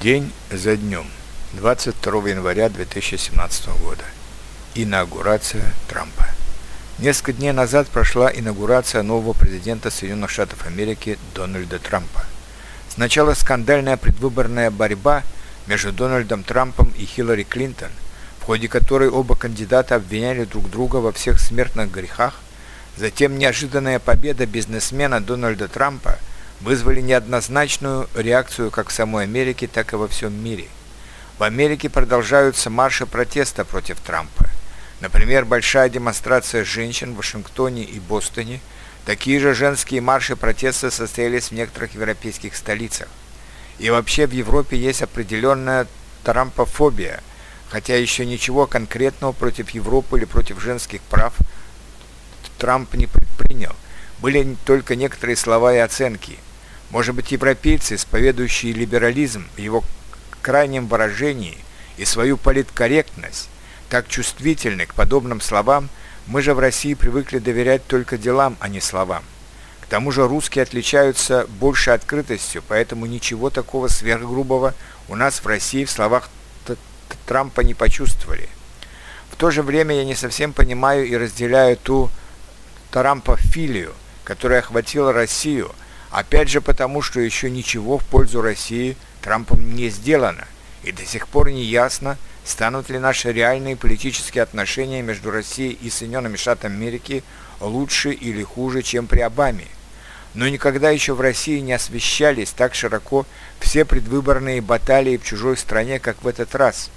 День за днем. 22 января 2017 года. Инаугурация Трампа. Несколько дней назад прошла инаугурация нового президента Соединенных Штатов Америки Дональда Трампа. Сначала скандальная предвыборная борьба между Дональдом Трампом и Хиллари Клинтон, в ходе которой оба кандидата обвиняли друг друга во всех смертных грехах, затем неожиданная победа бизнесмена Дональда Трампа – вызвали неоднозначную реакцию как в самой Америке, так и во всем мире. В Америке продолжаются марши протеста против Трампа. Например, большая демонстрация женщин в Вашингтоне и Бостоне. Такие же женские марши протеста состоялись в некоторых европейских столицах. И вообще в Европе есть определенная трампофобия, хотя еще ничего конкретного против Европы или против женских прав Трамп не предпринял. Были только некоторые слова и оценки. Может быть, европейцы, исповедующие либерализм в его крайнем выражении и свою политкорректность, так чувствительны к подобным словам, мы же в России привыкли доверять только делам, а не словам. К тому же русские отличаются большей открытостью, поэтому ничего такого сверхгрубого у нас в России в словах Трампа не почувствовали. В то же время я не совсем понимаю и разделяю ту Трампофилию, которая охватила Россию – Опять же потому, что еще ничего в пользу России Трампом не сделано, и до сих пор не ясно, станут ли наши реальные политические отношения между Россией и Соединенными Штатами Америки лучше или хуже, чем при Обаме. Но никогда еще в России не освещались так широко все предвыборные баталии в чужой стране, как в этот раз.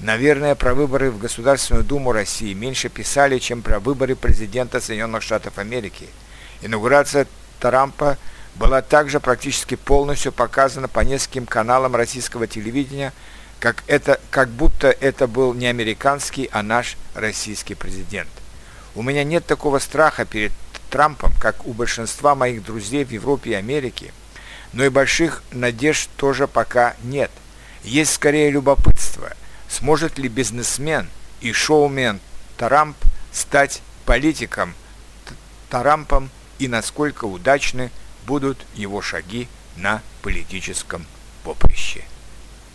Наверное, про выборы в Государственную Думу России меньше писали, чем про выборы президента Соединенных Штатов Америки. Инаугурация Трампа – была также практически полностью показана по нескольким каналам российского телевидения, как, это, как будто это был не американский, а наш российский президент. У меня нет такого страха перед Трампом, как у большинства моих друзей в Европе и Америке, но и больших надежд тоже пока нет. Есть скорее любопытство, сможет ли бизнесмен и шоумен Трамп стать политиком Трампом и насколько удачны будут его шаги на политическом поприще.